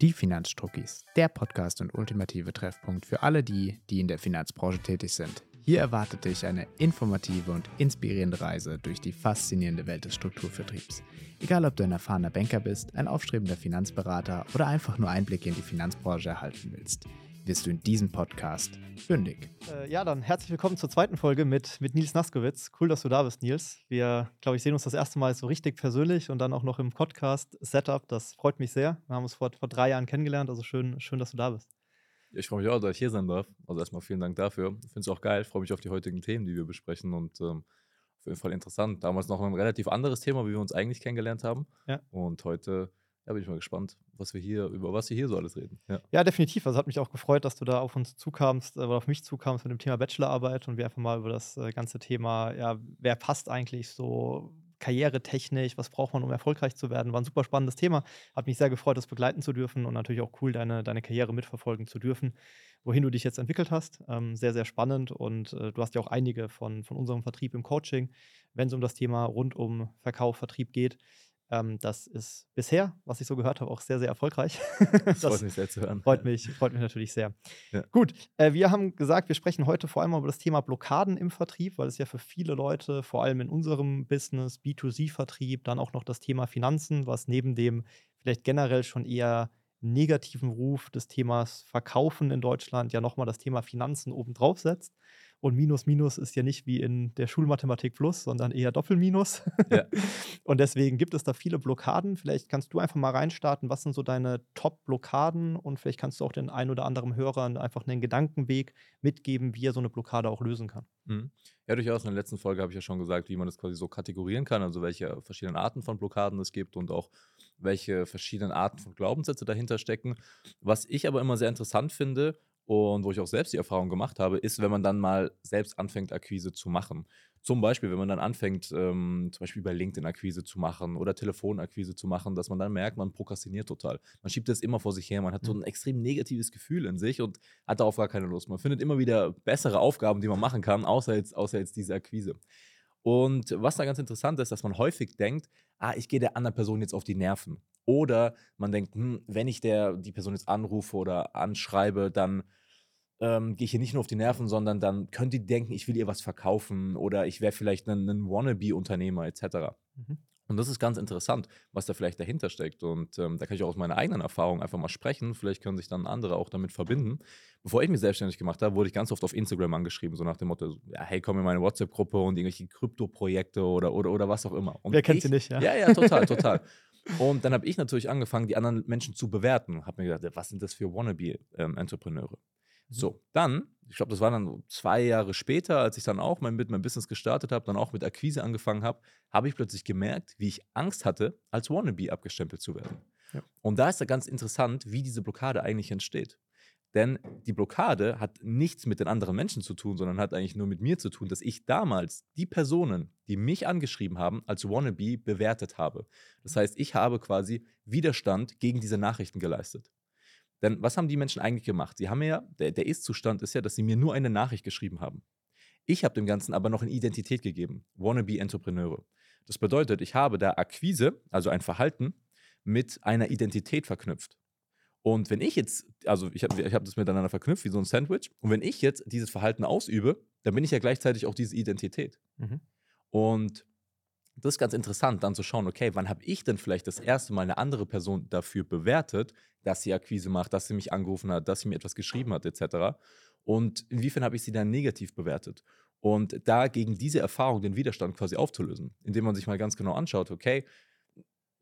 Die Finanzstruckis, der Podcast und ultimative Treffpunkt für alle die, die in der Finanzbranche tätig sind. Hier erwartet dich eine informative und inspirierende Reise durch die faszinierende Welt des Strukturvertriebs. Egal, ob du ein erfahrener Banker bist, ein aufstrebender Finanzberater oder einfach nur Einblicke in die Finanzbranche erhalten willst wirst du in diesem Podcast fündig. Äh, ja, dann herzlich willkommen zur zweiten Folge mit, mit Nils Naskowitz. Cool, dass du da bist, Nils. Wir, glaube ich, sehen uns das erste Mal so richtig persönlich und dann auch noch im Podcast-Setup. Das freut mich sehr. Wir haben uns vor, vor drei Jahren kennengelernt, also schön, schön, dass du da bist. Ich freue mich auch, dass ich hier sein darf. Also erstmal vielen Dank dafür. Ich finde es auch geil. Ich freue mich auf die heutigen Themen, die wir besprechen und ähm, auf jeden Fall interessant. Damals noch ein relativ anderes Thema, wie wir uns eigentlich kennengelernt haben. Ja. Und heute ja, bin ich mal gespannt, was wir hier, über was wir hier so alles reden. Ja, ja definitiv. Also hat mich auch gefreut, dass du da auf uns zukamst äh, oder auf mich zukamst mit dem Thema Bachelorarbeit und wir einfach mal über das äh, ganze Thema, ja, wer passt eigentlich so karrieretechnisch, was braucht man, um erfolgreich zu werden. War ein super spannendes Thema. Hat mich sehr gefreut, das begleiten zu dürfen und natürlich auch cool, deine, deine Karriere mitverfolgen zu dürfen, wohin du dich jetzt entwickelt hast. Ähm, sehr, sehr spannend und äh, du hast ja auch einige von, von unserem Vertrieb im Coaching, wenn es um das Thema rund um Verkauf, Vertrieb geht. Ähm, das ist bisher, was ich so gehört habe, auch sehr, sehr erfolgreich. das, freut mich sehr zu hören. Freut mich, freut mich natürlich sehr. Ja. Gut, äh, wir haben gesagt, wir sprechen heute vor allem über das Thema Blockaden im Vertrieb, weil es ja für viele Leute, vor allem in unserem Business, B2C-Vertrieb, dann auch noch das Thema Finanzen, was neben dem vielleicht generell schon eher negativen Ruf des Themas Verkaufen in Deutschland ja nochmal das Thema Finanzen obendrauf setzt. Und Minus Minus ist ja nicht wie in der Schulmathematik Plus, sondern eher Doppelminus. Ja. und deswegen gibt es da viele Blockaden. Vielleicht kannst du einfach mal reinstarten. Was sind so deine Top-Blockaden? Und vielleicht kannst du auch den ein oder anderen Hörern einfach einen Gedankenweg mitgeben, wie er so eine Blockade auch lösen kann. Mhm. Ja, durchaus. In der letzten Folge habe ich ja schon gesagt, wie man das quasi so kategorieren kann, also welche verschiedenen Arten von Blockaden es gibt und auch welche verschiedenen Arten von Glaubenssätze dahinter stecken. Was ich aber immer sehr interessant finde, und wo ich auch selbst die Erfahrung gemacht habe, ist, wenn man dann mal selbst anfängt, Akquise zu machen. Zum Beispiel, wenn man dann anfängt, ähm, zum Beispiel bei LinkedIn Akquise zu machen oder Telefonakquise zu machen, dass man dann merkt, man prokrastiniert total. Man schiebt das immer vor sich her, man hat so mhm. ein extrem negatives Gefühl in sich und hat darauf gar keine Lust. Man findet immer wieder bessere Aufgaben, die man machen kann, außer jetzt, außer jetzt diese Akquise. Und was da ganz interessant ist, dass man häufig denkt, ah, ich gehe der anderen Person jetzt auf die Nerven. Oder man denkt, hm, wenn ich der, die Person jetzt anrufe oder anschreibe, dann ähm, gehe ich hier nicht nur auf die Nerven, sondern dann könnte die denken, ich will ihr was verkaufen oder ich wäre vielleicht ein, ein Wannabe-Unternehmer etc. Mhm. Und das ist ganz interessant, was da vielleicht dahinter steckt. Und ähm, da kann ich auch aus meiner eigenen Erfahrung einfach mal sprechen. Vielleicht können sich dann andere auch damit verbinden. Bevor ich mich selbstständig gemacht habe, wurde ich ganz oft auf Instagram angeschrieben, so nach dem Motto: ja, Hey, komm in meine WhatsApp-Gruppe und irgendwelche Krypto-Projekte oder, oder, oder was auch immer. Und Wer kennt ich, sie nicht, ja? Ja, ja, total, total. Und dann habe ich natürlich angefangen, die anderen Menschen zu bewerten. Habe mir gedacht, was sind das für Wannabe-Entrepreneure? So, dann, ich glaube, das war dann zwei Jahre später, als ich dann auch mein, mit meinem Business gestartet habe, dann auch mit Akquise angefangen habe, habe ich plötzlich gemerkt, wie ich Angst hatte, als Wannabe abgestempelt zu werden. Ja. Und da ist ja ganz interessant, wie diese Blockade eigentlich entsteht. Denn die Blockade hat nichts mit den anderen Menschen zu tun, sondern hat eigentlich nur mit mir zu tun, dass ich damals die Personen, die mich angeschrieben haben, als Wannabe bewertet habe. Das heißt, ich habe quasi Widerstand gegen diese Nachrichten geleistet. Denn was haben die Menschen eigentlich gemacht? Sie haben ja, der, der Ist-Zustand ist ja, dass sie mir nur eine Nachricht geschrieben haben. Ich habe dem Ganzen aber noch eine Identität gegeben. Wannabe Entrepreneure. Das bedeutet, ich habe da Akquise, also ein Verhalten, mit einer Identität verknüpft. Und wenn ich jetzt, also ich habe ich hab das miteinander verknüpft wie so ein Sandwich, und wenn ich jetzt dieses Verhalten ausübe, dann bin ich ja gleichzeitig auch diese Identität. Mhm. Und das ist ganz interessant, dann zu schauen, okay, wann habe ich denn vielleicht das erste Mal eine andere Person dafür bewertet, dass sie Akquise macht, dass sie mich angerufen hat, dass sie mir etwas geschrieben hat, etc. Und inwiefern habe ich sie dann negativ bewertet? Und da gegen diese Erfahrung den Widerstand quasi aufzulösen, indem man sich mal ganz genau anschaut, okay,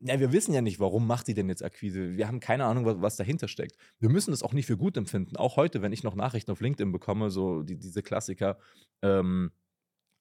ja, wir wissen ja nicht, warum macht die denn jetzt Akquise. Wir haben keine Ahnung, was, was, dahinter steckt. Wir müssen das auch nicht für gut empfinden. Auch heute, wenn ich noch Nachrichten auf LinkedIn bekomme, so die, diese Klassiker, ähm,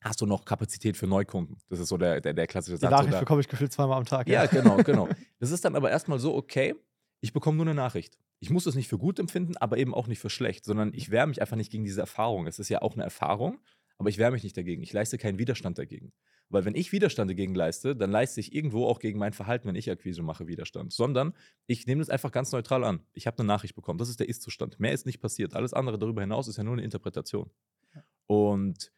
hast du noch Kapazität für Neukunden. Das ist so der, der, der klassische Satz. Die Nachricht oder? bekomme ich gefühlt zweimal am Tag. Ja, ja genau, genau. Das ist dann aber erstmal so, okay, ich bekomme nur eine Nachricht. Ich muss das nicht für gut empfinden, aber eben auch nicht für schlecht, sondern ich wehre mich einfach nicht gegen diese Erfahrung. Es ist ja auch eine Erfahrung, aber ich wehre mich nicht dagegen. Ich leiste keinen Widerstand dagegen. Weil wenn ich Widerstand dagegen leiste, dann leiste ich irgendwo auch gegen mein Verhalten, wenn ich Akquise mache, Widerstand. Sondern ich nehme das einfach ganz neutral an. Ich habe eine Nachricht bekommen. Das ist der Ist-Zustand. Mehr ist nicht passiert. Alles andere darüber hinaus ist ja nur eine Interpretation. Und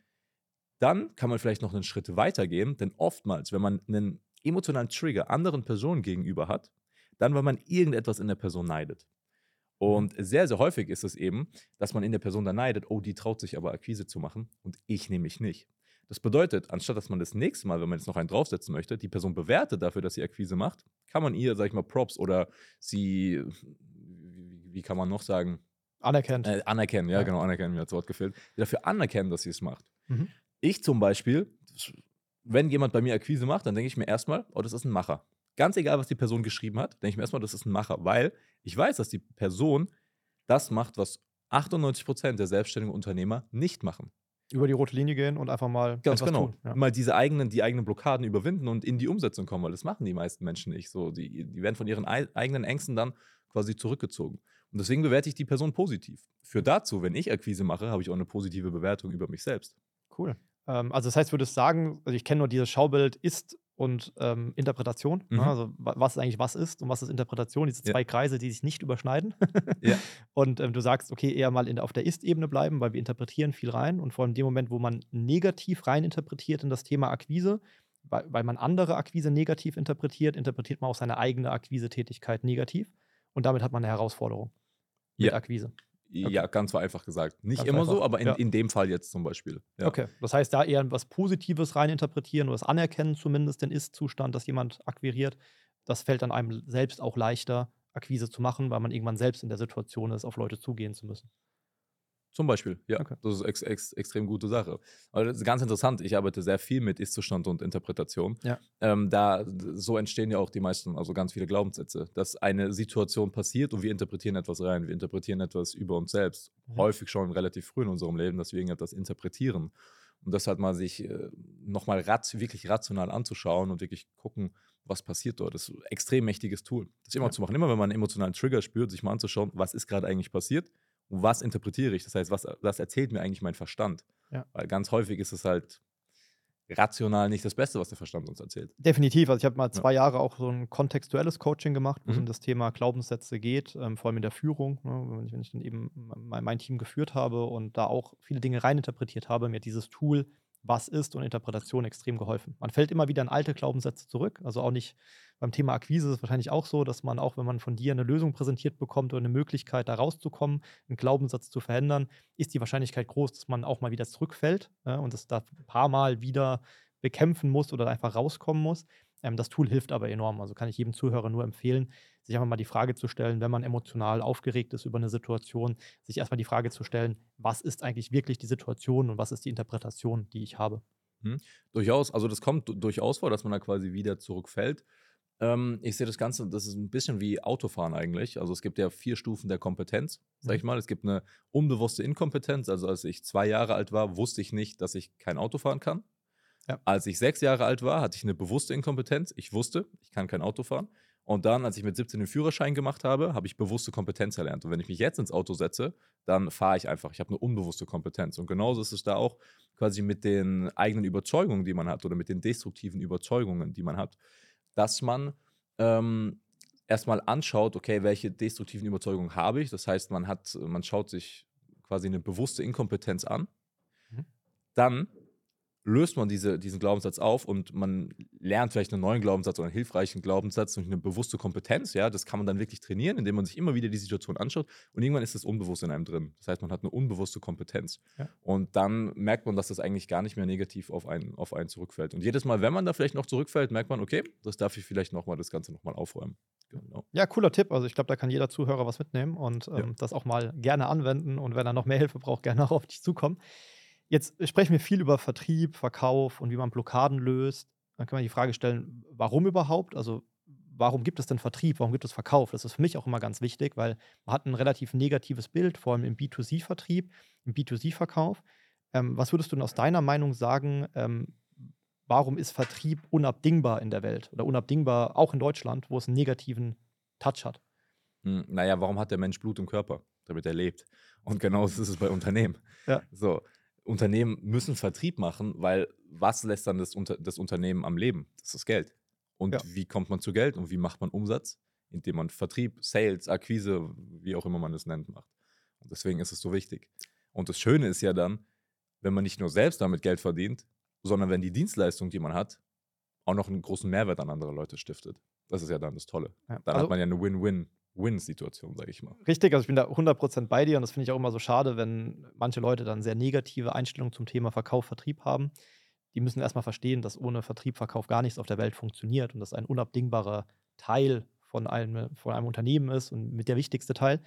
dann kann man vielleicht noch einen Schritt weiter gehen, denn oftmals, wenn man einen emotionalen Trigger anderen Personen gegenüber hat, dann, weil man irgendetwas in der Person neidet. Und sehr, sehr häufig ist es eben, dass man in der Person dann neidet, oh, die traut sich aber Akquise zu machen und ich nämlich nicht. Das bedeutet, anstatt dass man das nächste Mal, wenn man jetzt noch einen draufsetzen möchte, die Person bewertet dafür, dass sie Akquise macht, kann man ihr, sag ich mal, Props oder sie, wie, wie kann man noch sagen? Anerkennt. Äh, anerkennen, ja, ja, genau, anerkennen, mir hat das Wort gefehlt. Dafür anerkennen, dass sie es macht. Mhm. Ich zum Beispiel, wenn jemand bei mir Akquise macht, dann denke ich mir erstmal, oh, das ist ein Macher. Ganz egal, was die Person geschrieben hat, denke ich mir erstmal, das ist ein Macher, weil ich weiß, dass die Person das macht, was 98% der selbstständigen Unternehmer nicht machen. Über die rote Linie gehen und einfach mal ganz genau tun, ja. mal diese eigenen, die eigenen Blockaden überwinden und in die Umsetzung kommen, weil das machen die meisten Menschen nicht. So, die, die werden von ihren eigenen Ängsten dann quasi zurückgezogen. Und deswegen bewerte ich die Person positiv. Für dazu, wenn ich Akquise mache, habe ich auch eine positive Bewertung über mich selbst. Cool. Ähm, also das heißt, würdest sagen, also ich kenne nur dieses Schaubild ist und ähm, Interpretation. Ne? Mhm. Also was eigentlich was ist und was ist Interpretation, diese zwei ja. Kreise, die sich nicht überschneiden. ja. Und ähm, du sagst, okay, eher mal in, auf der Ist-Ebene bleiben, weil wir interpretieren viel rein. Und vor allem in dem Moment, wo man negativ rein interpretiert in das Thema Akquise, weil, weil man andere Akquise negativ interpretiert, interpretiert man auch seine eigene Akquise-Tätigkeit negativ. Und damit hat man eine Herausforderung mit ja. Akquise. Okay. Ja, ganz einfach gesagt. Nicht ganz immer einfach. so, aber in, ja. in dem Fall jetzt zum Beispiel. Ja. Okay, das heißt, da eher was Positives reininterpretieren oder das Anerkennen zumindest den Ist-Zustand, dass jemand akquiriert, das fällt dann einem selbst auch leichter, Akquise zu machen, weil man irgendwann selbst in der Situation ist, auf Leute zugehen zu müssen. Zum Beispiel, ja. Okay. Das ist ex, ex, extrem gute Sache. Aber das ist ganz interessant. Ich arbeite sehr viel mit Ist-Zustand und Interpretation. Ja. Ähm, da so entstehen ja auch die meisten, also ganz viele Glaubenssätze, dass eine Situation passiert und wir interpretieren etwas rein. Wir interpretieren etwas über uns selbst. Mhm. Häufig schon relativ früh in unserem Leben, dass wir irgendetwas interpretieren. Und das halt mal sich äh, nochmal rat, wirklich rational anzuschauen und wirklich gucken, was passiert dort. Das ist ein extrem mächtiges Tool. Das immer ja. zu machen. Immer wenn man einen emotionalen Trigger spürt, sich mal anzuschauen, was ist gerade eigentlich passiert und was interpretiere ich? Das heißt, was, was erzählt mir eigentlich mein Verstand? Ja. Weil ganz häufig ist es halt rational nicht das Beste, was der Verstand uns erzählt. Definitiv. Also ich habe mal zwei ja. Jahre auch so ein kontextuelles Coaching gemacht, wo mhm. es um das Thema Glaubenssätze geht, ähm, vor allem in der Führung. Ne, wenn, ich, dann eben mein, mein, Team geführt habe und da auch viele Dinge reininterpretiert habe, mir hat dieses Tool was ist und Interpretation extrem geholfen. Man fällt immer wieder in alte Glaubenssätze zurück. Also auch nicht beim Thema Akquise ist es wahrscheinlich auch so, dass man auch, wenn man von dir eine Lösung präsentiert bekommt oder eine Möglichkeit, da rauszukommen, einen Glaubenssatz zu verändern, ist die Wahrscheinlichkeit groß, dass man auch mal wieder zurückfällt ja, und das da ein paar Mal wieder bekämpfen muss oder einfach rauskommen muss. Ähm, das Tool hilft aber enorm. Also kann ich jedem Zuhörer nur empfehlen, sich einfach mal die Frage zu stellen, wenn man emotional aufgeregt ist über eine Situation, sich erstmal die Frage zu stellen, was ist eigentlich wirklich die Situation und was ist die Interpretation, die ich habe. Hm. Durchaus, also das kommt durchaus vor, dass man da quasi wieder zurückfällt. Ähm, ich sehe das Ganze, das ist ein bisschen wie Autofahren eigentlich. Also es gibt ja vier Stufen der Kompetenz, sag ich mhm. mal. Es gibt eine unbewusste Inkompetenz. Also als ich zwei Jahre alt war, wusste ich nicht, dass ich kein Auto fahren kann. Ja. Als ich sechs Jahre alt war, hatte ich eine bewusste Inkompetenz. Ich wusste, ich kann kein Auto fahren. Und dann, als ich mit 17 den Führerschein gemacht habe, habe ich bewusste Kompetenz erlernt. Und wenn ich mich jetzt ins Auto setze, dann fahre ich einfach. Ich habe eine unbewusste Kompetenz. Und genauso ist es da auch quasi mit den eigenen Überzeugungen, die man hat, oder mit den destruktiven Überzeugungen, die man hat, dass man ähm, erstmal anschaut, okay, welche destruktiven Überzeugungen habe ich. Das heißt, man hat, man schaut sich quasi eine bewusste Inkompetenz an. Mhm. Dann löst man diese, diesen Glaubenssatz auf und man lernt vielleicht einen neuen Glaubenssatz oder einen hilfreichen Glaubenssatz durch eine bewusste Kompetenz. Ja, das kann man dann wirklich trainieren, indem man sich immer wieder die Situation anschaut und irgendwann ist das unbewusst in einem drin. Das heißt, man hat eine unbewusste Kompetenz. Ja. Und dann merkt man, dass das eigentlich gar nicht mehr negativ auf einen, auf einen zurückfällt. Und jedes Mal, wenn man da vielleicht noch zurückfällt, merkt man, okay, das darf ich vielleicht nochmal das Ganze nochmal aufräumen. Genau. Ja, cooler Tipp. Also ich glaube, da kann jeder Zuhörer was mitnehmen und ähm, ja. das auch mal gerne anwenden. Und wenn er noch mehr Hilfe braucht, gerne auch auf dich zukommen. Jetzt sprechen wir viel über Vertrieb, Verkauf und wie man Blockaden löst. Dann kann man die Frage stellen, warum überhaupt? Also warum gibt es denn Vertrieb? Warum gibt es Verkauf? Das ist für mich auch immer ganz wichtig, weil man hat ein relativ negatives Bild, vor allem im B2C-Vertrieb, im B2C-Verkauf. Ähm, was würdest du denn aus deiner Meinung sagen, ähm, warum ist Vertrieb unabdingbar in der Welt oder unabdingbar auch in Deutschland, wo es einen negativen Touch hat? Hm, naja, warum hat der Mensch Blut im Körper? Damit er lebt. Und genauso ist es bei Unternehmen. Ja. So, Unternehmen müssen Vertrieb machen, weil was lässt dann das, Unter das Unternehmen am Leben? Das ist das Geld. Und ja. wie kommt man zu Geld und wie macht man Umsatz? Indem man Vertrieb, Sales, Akquise, wie auch immer man es nennt, macht. Und deswegen ist es so wichtig. Und das Schöne ist ja dann, wenn man nicht nur selbst damit Geld verdient, sondern wenn die Dienstleistung, die man hat, auch noch einen großen Mehrwert an andere Leute stiftet. Das ist ja dann das Tolle. Ja. Dann Also- hat man ja eine Win-Win-Win-Situation, sage ich mal. Richtig, also ich bin da 100% bei dir und das finde ich auch immer so schade, wenn manche Leute dann sehr negative Einstellungen zum Thema Verkauf, Vertrieb haben. Die müssen erstmal verstehen, dass ohne Vertrieb, Verkauf gar nichts auf der Welt funktioniert und das ein unabdingbarer Teil von einem, von einem Unternehmen ist und mit der wichtigste Teil.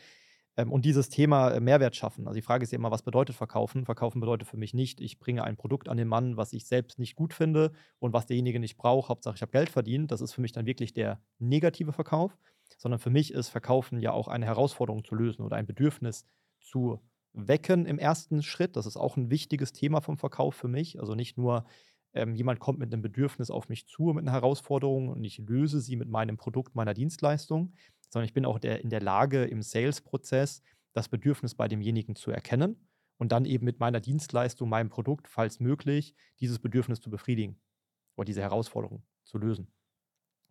Ähm, und dieses Thema äh, Mehrwert schaffen. Also die Frage ist ja immer, was bedeutet Verkaufen? Verkaufen bedeutet für mich nicht, ich bringe ein Produkt an den Mann, was ich selbst nicht gut finde und was derjenige nicht braucht. Hauptsache, ich habe Geld verdient. Das ist für mich dann wirklich der negative Verkauf. Sondern für mich ist Verkaufen ja auch eine Herausforderung zu lösen oder ein Bedürfnis zu wecken im ersten Schritt. Das ist auch ein wichtiges Thema vom Verkauf für mich. Also nicht nur, ähm, jemand kommt mit einem Bedürfnis auf mich zu, mit einer Herausforderung und ich löse sie mit meinem Produkt, meiner Dienstleistung, sondern ich bin auch der, in der Lage, im Sales-Prozess das Bedürfnis bei demjenigen zu erkennen und dann eben mit meiner Dienstleistung, meinem Produkt, falls möglich, dieses Bedürfnis zu befriedigen oder diese Herausforderung zu lösen.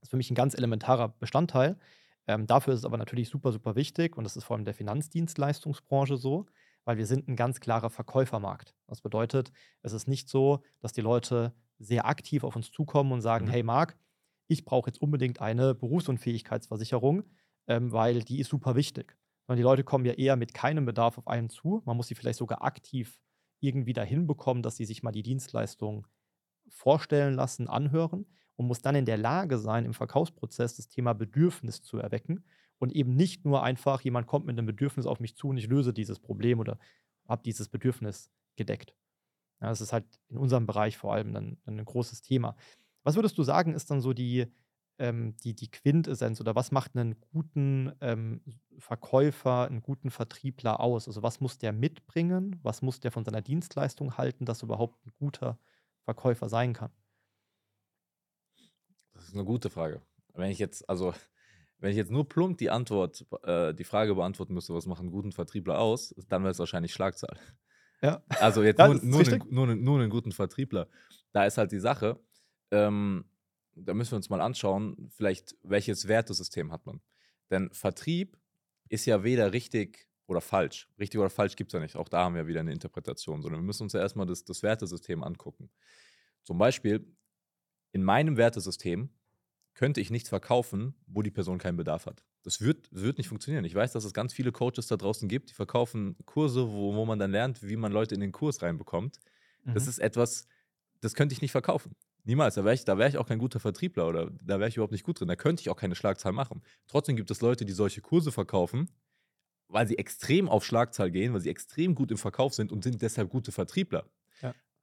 Das ist für mich ein ganz elementarer Bestandteil. Ähm, dafür ist es aber natürlich super, super wichtig und das ist vor allem der Finanzdienstleistungsbranche so, weil wir sind ein ganz klarer Verkäufermarkt. Das bedeutet, es ist nicht so, dass die Leute sehr aktiv auf uns zukommen und sagen, Mhm. hey Marc, ich brauche jetzt unbedingt eine Berufsunfähigkeitsversicherung, ähm, weil die ist super wichtig. Sondern die Leute kommen ja eher mit keinem Bedarf auf einen zu. Man muss sie vielleicht sogar aktiv irgendwie dahin bekommen, dass sie sich mal die Dienstleistung vorstellen lassen, anhören und muss dann in der Lage sein, im Verkaufsprozess das Thema Bedürfnis zu erwecken und eben nicht nur einfach, jemand kommt mit einem Bedürfnis auf mich zu und ich löse dieses Problem oder habe dieses Bedürfnis gedeckt. Ja, das ist halt in unserem Bereich vor allem dann, dann ein großes Thema. Was würdest du sagen, ist dann so die, ähm, die, die Quintessenz oder was macht einen guten ähm, Verkäufer, einen guten Vertriebler aus? Also was muss der mitbringen? Was muss der von seiner Dienstleistung halten, dass er überhaupt ein guter Verkäufer sein kann? Das ist eine gute Frage. Wenn ich jetzt, also, wenn ich jetzt nur plump die Antwort, äh, die Frage beantworten müsste, was macht einen guten Vertriebler aus, dann wäre es wahrscheinlich Schlagzahl. Ja. Also jetzt Ja, nur, nur, einen, nur, einen, nur einen guten Vertriebler. Da ist halt die Sache, ähm, da müssen wir uns mal anschauen, vielleicht welches Wertesystem hat man. Denn Vertrieb ist ja weder richtig oder falsch. Richtig oder falsch gibt es ja nicht. Auch da haben wir wieder eine Interpretation, sondern wir müssen uns ja erstmal das, das Wertesystem angucken. Zum Beispiel, in meinem Wertesystem könnte ich nichts verkaufen, wo die Person keinen Bedarf hat. Das wird, wird nicht funktionieren. Ich weiß, dass es ganz viele Coaches da draußen gibt, die verkaufen Kurse, wo, wo man dann lernt, wie man Leute in den Kurs reinbekommt. Das Mhm. ist etwas, das könnte ich nicht verkaufen. Niemals. Da wäre ich, da wär ich auch kein guter Vertriebler oder da wäre ich überhaupt nicht gut drin. Da könnte ich auch keine Schlagzahl machen. Trotzdem gibt es Leute, die solche Kurse verkaufen, weil sie extrem auf Schlagzahl gehen, weil sie extrem gut im Verkauf sind und sind deshalb gute Vertriebler.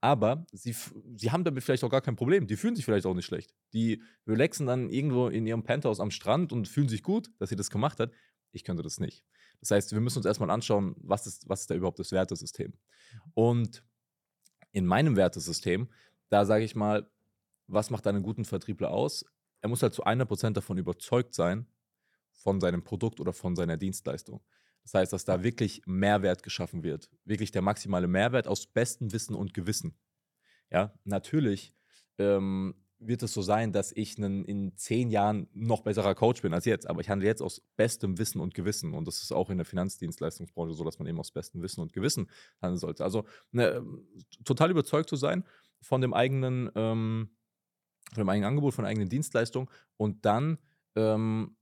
Aber sie, sie haben damit vielleicht auch gar kein Problem. Die fühlen sich vielleicht auch nicht schlecht. Die relaxen dann irgendwo in ihrem Penthouse am Strand und fühlen sich gut, dass sie das gemacht hat. Ich könnte das nicht. Das heißt, wir müssen uns erstmal anschauen, was ist, was ist da überhaupt das Wertesystem. Und in meinem Wertesystem, da sage ich mal, was macht einen guten Vertriebler aus? Er muss halt zu 100% davon überzeugt sein, von seinem Produkt oder von seiner Dienstleistung. Das heißt, dass da wirklich Mehrwert geschaffen wird. Wirklich der maximale Mehrwert aus bestem Wissen und Gewissen. Ja, natürlich ähm, wird es so sein, dass ich einen, in zehn Jahren noch besserer Coach bin als jetzt. Aber ich handle jetzt aus bestem Wissen und Gewissen. Und das ist auch in der Finanzdienstleistungsbranche so, dass man eben aus bestem Wissen und Gewissen handeln sollte. Also ne, total überzeugt zu sein von dem eigenen, ähm, von dem eigenen Angebot, von der eigenen Dienstleistung und dann ähm,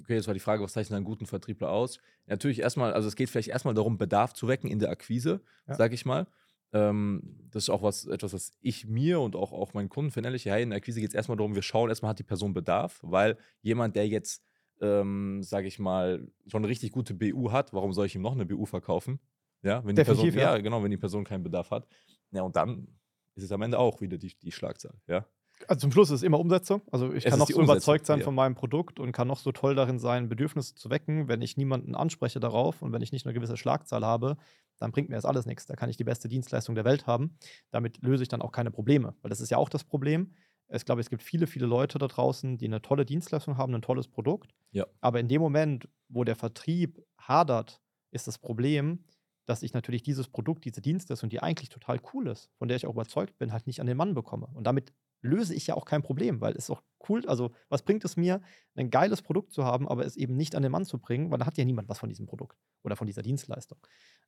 Okay, jetzt war die Frage, was zeichnet einen guten Vertriebler aus? Natürlich erstmal, also es geht vielleicht erstmal darum, Bedarf zu wecken in der Akquise, Ja. sag ich mal. Ähm, das ist auch was, etwas, was ich mir und auch, auch meinen Kunden verinnerliche. Hey, in der Akquise geht es erstmal darum, wir schauen erstmal, hat die Person Bedarf, weil jemand, der jetzt, ähm, sage ich mal, schon eine richtig gute BU hat, warum soll ich ihm noch eine BU verkaufen? Ja, wenn die Person, ja. ja, genau, wenn die Person keinen Bedarf hat. Ja, und dann ist es am Ende auch wieder die, die Schlagzahl, ja. Also zum Schluss ist es immer Umsetzung. Also ich Es kann noch so Umsetzung, überzeugt sein ja. von meinem Produkt und kann noch so toll darin sein, Bedürfnisse zu wecken. Wenn ich niemanden anspreche darauf und wenn ich nicht eine gewisse Schlagzahl habe, dann bringt mir das alles nichts. Da kann ich die beste Dienstleistung der Welt haben. Damit löse ich dann auch keine Probleme. Weil das ist ja auch das Problem. Ich glaube, es gibt viele, viele Leute da draußen, die eine tolle Dienstleistung haben, ein tolles Produkt. Ja. Aber in dem Moment, wo der Vertrieb hadert, ist das Problem, dass ich natürlich dieses Produkt, diese Dienstleistung, die eigentlich total cool ist, von der ich auch überzeugt bin, halt nicht an den Mann bekomme. Und damit löse ich ja auch kein Problem, weil es ist auch cool, also was bringt es mir, ein geiles Produkt zu haben, aber es eben nicht an den Mann zu bringen, weil da hat ja niemand was von diesem Produkt oder von dieser Dienstleistung.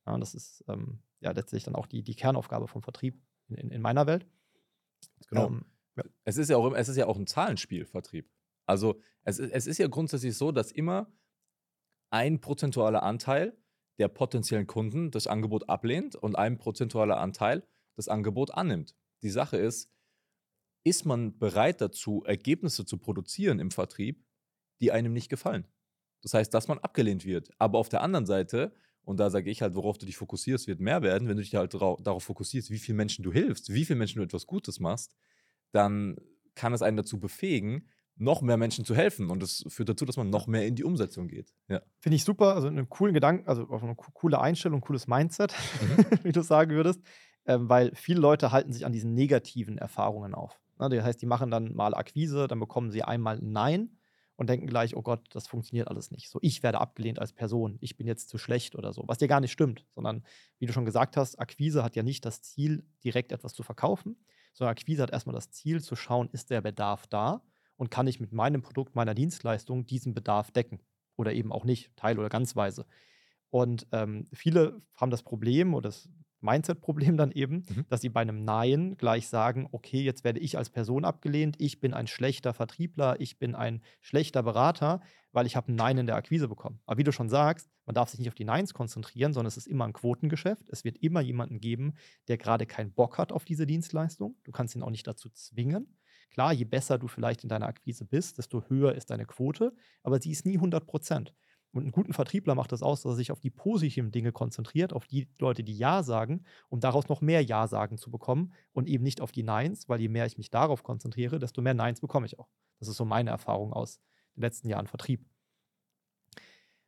Ja, das ist ähm, ja letztlich dann auch die, die Kernaufgabe vom Vertrieb in, in, in meiner Welt. Genau. Ähm, Es ist ja auch, es ist ja auch ein Zahlenspiel, Vertrieb. Also es, es ist ja grundsätzlich so, dass immer ein prozentualer Anteil der potenziellen Kunden das Angebot ablehnt und ein prozentualer Anteil das Angebot annimmt. Die Sache ist, ist man bereit dazu, Ergebnisse zu produzieren im Vertrieb, die einem nicht gefallen? Das heißt, dass man abgelehnt wird. Aber auf der anderen Seite, und da sage ich halt, worauf du dich fokussierst, wird mehr werden. Wenn du dich halt darauf fokussierst, wie vielen Menschen du hilfst, wie vielen Menschen du etwas Gutes machst, dann kann es einen dazu befähigen, noch mehr Menschen zu helfen. Und das führt dazu, dass man noch mehr in die Umsetzung geht. Ja. Finde ich super. Also einen coolen Gedanken, also eine coole Einstellung, cooles Mindset, mhm. wie du sagen würdest. Ähm, weil viele Leute halten sich an diesen negativen Erfahrungen auf. Ne? Das heißt, die machen dann mal Akquise, dann bekommen sie einmal Nein und denken gleich, oh Gott, das funktioniert alles nicht. So, ich werde abgelehnt als Person, ich bin jetzt zu schlecht oder so, was dir gar nicht stimmt, sondern wie du schon gesagt hast, Akquise hat ja nicht das Ziel, direkt etwas zu verkaufen, sondern Akquise hat erstmal das Ziel zu schauen, ist der Bedarf da und kann ich mit meinem Produkt, meiner Dienstleistung diesen Bedarf decken oder eben auch nicht, teil- oder ganzweise. Und ähm, viele haben das Problem oder das Mindset-Problem dann eben, mhm. dass sie bei einem Nein gleich sagen, okay, jetzt werde ich als Person abgelehnt, ich bin ein schlechter Vertriebler, ich bin ein schlechter Berater, weil ich habe ein Nein in der Akquise bekommen. Aber wie du schon sagst, man darf sich nicht auf die Neins konzentrieren, sondern es ist immer ein Quotengeschäft. Es wird immer jemanden geben, der gerade keinen Bock hat auf diese Dienstleistung. Du kannst ihn auch nicht dazu zwingen. Klar, je besser du vielleicht in deiner Akquise bist, desto höher ist deine Quote, aber sie ist nie 100 Prozent. Und einen guten Vertriebler macht das aus, dass er sich auf die positiven Dinge konzentriert, auf die Leute, die Ja sagen, um daraus noch mehr Ja sagen zu bekommen und eben nicht auf die Neins, weil je mehr ich mich darauf konzentriere, desto mehr Neins bekomme ich auch. Das ist so meine Erfahrung aus den letzten Jahren Vertrieb.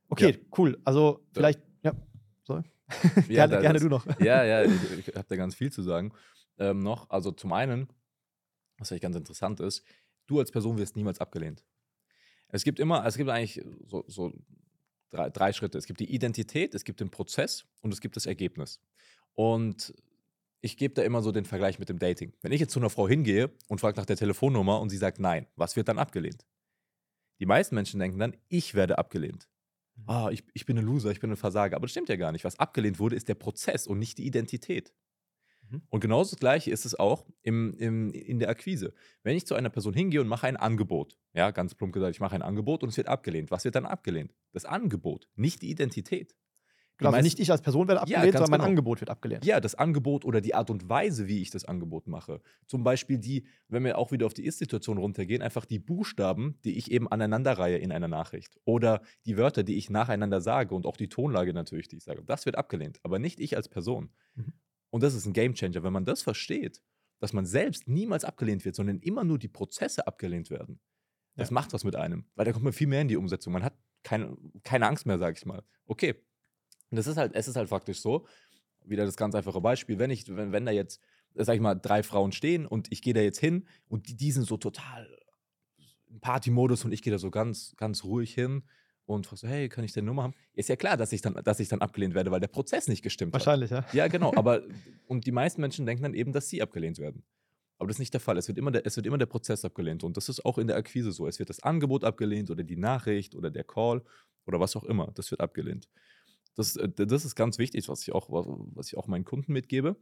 Okay, ja. cool. Also vielleicht, ja, sorry. Ja, gerne, gerne du noch. Ja, ja, ich, ich habe da ganz viel zu sagen. Ähm, noch, also zum einen, was vielleicht ganz interessant ist, du als Person wirst niemals abgelehnt. Es gibt immer, es gibt eigentlich so, so drei, drei Schritte. Es gibt die Identität, es gibt den Prozess und es gibt das Ergebnis. Und ich gebe da immer so den Vergleich mit dem Dating. Wenn ich jetzt zu einer Frau hingehe und frage nach der Telefonnummer und sie sagt nein, was wird dann abgelehnt? Die meisten Menschen denken dann, ich werde abgelehnt. Mhm. Ah, ich, ich bin ein Loser, ich bin ein Versager. Aber das stimmt ja gar nicht. Was abgelehnt wurde, ist der Prozess und nicht die Identität. Mhm. Und genauso das Gleiche ist es auch im, im, in der Akquise. Wenn ich zu einer Person hingehe und mache ein Angebot, ja, ganz plump gesagt, ich mache ein Angebot und es wird abgelehnt. Was wird dann abgelehnt? Das Angebot, nicht die Identität. Genau, also nicht ich als Person werde abgelehnt, ja, sondern mein genau. Angebot wird abgelehnt. Ja, das Angebot oder die Art und Weise, wie ich das Angebot mache. Zum Beispiel die, wenn wir auch wieder auf die Ist-Situation runtergehen, einfach die Buchstaben, die ich eben aneinanderreihe in einer Nachricht. Oder die Wörter, die ich nacheinander sage und auch die Tonlage natürlich, die ich sage. Das wird abgelehnt, aber nicht ich als Person. Mhm. Und das ist ein Gamechanger, wenn man das versteht, dass man selbst niemals abgelehnt wird, sondern immer nur die Prozesse abgelehnt werden. Das ja. macht was mit einem, weil da kommt man viel mehr in die Umsetzung. Man hat keine, keine Angst mehr, sag ich mal. Okay. Und das ist halt, es ist halt faktisch so, wieder das ganz einfache Beispiel, wenn ich, wenn, wenn da jetzt, sag ich mal, drei Frauen stehen und ich gehe da jetzt hin und die, die sind so total im Party-Modus und ich gehe da so ganz, ganz ruhig hin und fragst so, hey, kann ich deine Nummer haben? Ist ja klar, dass ich dann, dass ich dann abgelehnt werde, weil der Prozess nicht gestimmt Wahrscheinlich, hat. Wahrscheinlich, ja. Ja, genau. Aber und die meisten Menschen denken dann eben, dass sie abgelehnt werden. Aber das ist nicht der Fall. Es wird, immer der, es wird immer der Prozess abgelehnt. Und das ist auch in der Akquise so. Es wird das Angebot abgelehnt oder die Nachricht oder der Call oder was auch immer. Das wird abgelehnt. Das, äh, das ist ganz wichtig, was ich, auch, was ich auch meinen Kunden mitgebe.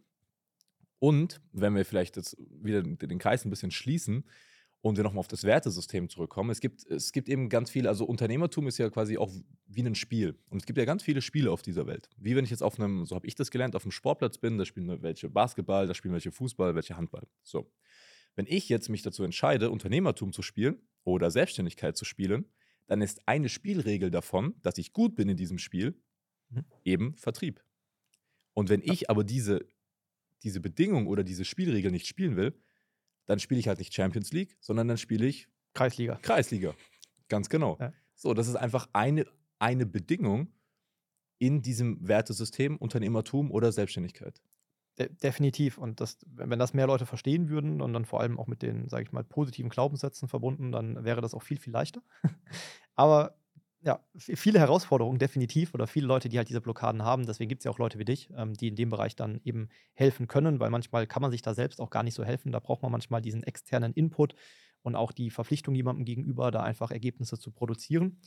Und wenn wir vielleicht jetzt wieder den Kreis ein bisschen schließen, und wir nochmal auf das Wertesystem zurückkommen, es gibt, es gibt eben ganz viele, also Unternehmertum ist ja quasi auch wie ein Spiel. Und es gibt ja ganz viele Spiele auf dieser Welt. Wie wenn ich jetzt auf einem, so habe ich das gelernt, auf einem Sportplatz bin, da spielen welche Basketball, da spielen welche Fußball, welche Handball. So. Wenn ich jetzt mich dazu entscheide, Unternehmertum zu spielen oder Selbstständigkeit zu spielen, dann ist eine Spielregel davon, dass ich gut bin in diesem Spiel, mhm. eben Vertrieb. Und wenn ich aber diese, diese Bedingung oder diese Spielregel nicht spielen will, dann spiele ich halt nicht Champions League, sondern dann spiele ich Kreisliga. Kreisliga. Ganz genau. Ja. So, das ist einfach eine, eine Bedingung in diesem Wertesystem Unternehmertum oder Selbstständigkeit. De definitiv. Und das, wenn das mehr Leute verstehen würden und dann vor allem auch mit den, sage ich mal, positiven Glaubenssätzen verbunden, dann wäre das auch viel, viel leichter. Aber ja, viele Herausforderungen definitiv oder viele Leute, die halt diese Blockaden haben. Deswegen gibt es ja auch Leute wie dich, ähm, die in dem Bereich dann eben helfen können, weil manchmal kann man sich da selbst auch gar nicht so helfen. Da braucht man manchmal diesen externen Input und auch die Verpflichtung jemandem gegenüber, da einfach Ergebnisse zu produzieren.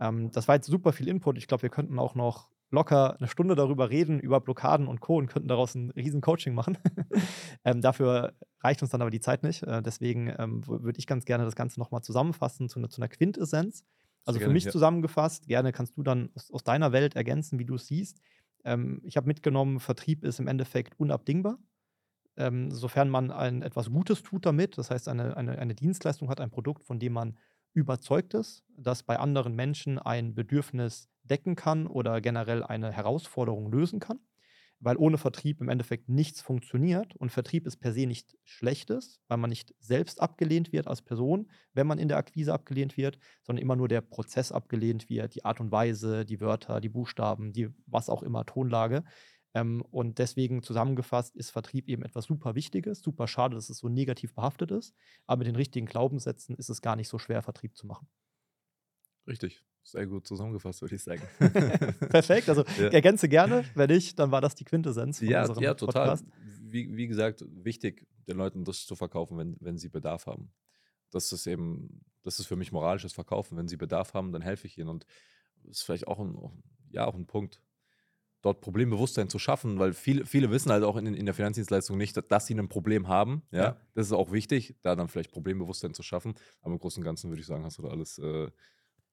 Ähm, das war jetzt super viel Input. Ich glaube, wir könnten auch noch locker eine Stunde darüber reden, über Blockaden und Co. und könnten daraus ein riesen Coaching machen. ähm, dafür reicht uns dann aber die Zeit nicht. Äh, deswegen ähm, würde ich ganz gerne das Ganze nochmal zusammenfassen zu, ne, zu einer Quintessenz. Also für mich ja. zusammengefasst, gerne kannst du dann aus, aus deiner Welt ergänzen, wie du es siehst. Ähm, ich habe mitgenommen, Vertrieb ist im Endeffekt unabdingbar. Ähm, sofern man ein, etwas Gutes tut damit, das heißt eine, eine, eine Dienstleistung hat, ein Produkt, von dem man überzeugt ist, dass bei anderen Menschen ein Bedürfnis decken kann oder generell eine Herausforderung lösen kann, weil ohne Vertrieb im Endeffekt nichts funktioniert und Vertrieb ist per se nicht Schlechtes, weil man nicht selbst abgelehnt wird als Person, wenn man in der Akquise abgelehnt wird, sondern immer nur der Prozess abgelehnt wird, die Art und Weise, die Wörter, die Buchstaben, die was auch immer, Tonlage. Ähm, und deswegen zusammengefasst ist Vertrieb eben etwas super Wichtiges. Super schade, dass es so negativ behaftet ist. Aber mit den richtigen Glaubenssätzen ist es gar nicht so schwer, Vertrieb zu machen. Richtig. Sehr gut zusammengefasst, würde ich sagen. Perfekt. Also ja. ergänze gerne. Wenn nicht, dann war das die Quintessenz. Von ja, ja, total. Wie, wie, gesagt, wichtig, den Leuten das zu verkaufen, wenn, wenn sie Bedarf haben. Das ist eben, das ist für mich moralisches Verkaufen. Wenn sie Bedarf haben, dann helfe ich ihnen. Und das ist vielleicht auch ein, ja, auch ein Punkt dort Problembewusstsein zu schaffen, weil viele, viele wissen halt auch in, in der Finanzdienstleistung nicht, dass sie ein Problem haben. Ja? ja? Das ist auch wichtig, da dann vielleicht Problembewusstsein zu schaffen. Aber im Großen und Ganzen würde ich sagen, hast du da alles äh,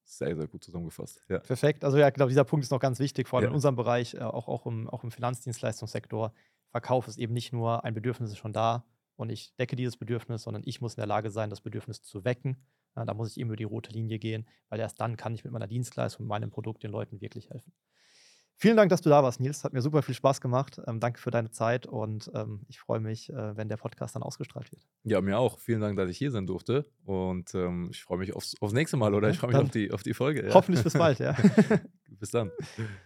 sehr, sehr gut zusammengefasst. Ja. Perfekt. Also ja, ich glaube, dieser Punkt ist noch ganz wichtig, vor allem ja. in unserem Bereich, äh, auch, auch, im, auch im Finanzdienstleistungssektor. Verkauf ist eben nicht nur ein Bedürfnis ist schon da und ich decke dieses Bedürfnis, sondern ich muss in der Lage sein, das Bedürfnis zu wecken. Ja, da muss ich eben über die rote Linie gehen, weil erst dann kann ich mit meiner Dienstleistung, mit meinem Produkt den Leuten wirklich helfen. Vielen Dank, dass du da warst, Nils. Hat mir super viel Spaß gemacht. Ähm, danke für deine Zeit und ähm, ich freue mich, äh, wenn der Podcast dann ausgestrahlt wird. Ja, mir auch. Vielen Dank, dass ich hier sein durfte und ähm, ich freue mich aufs, aufs nächste Mal oder ich freue mich auf die, auf die Folge. Ja. Hoffentlich bis bald, ja. bis dann.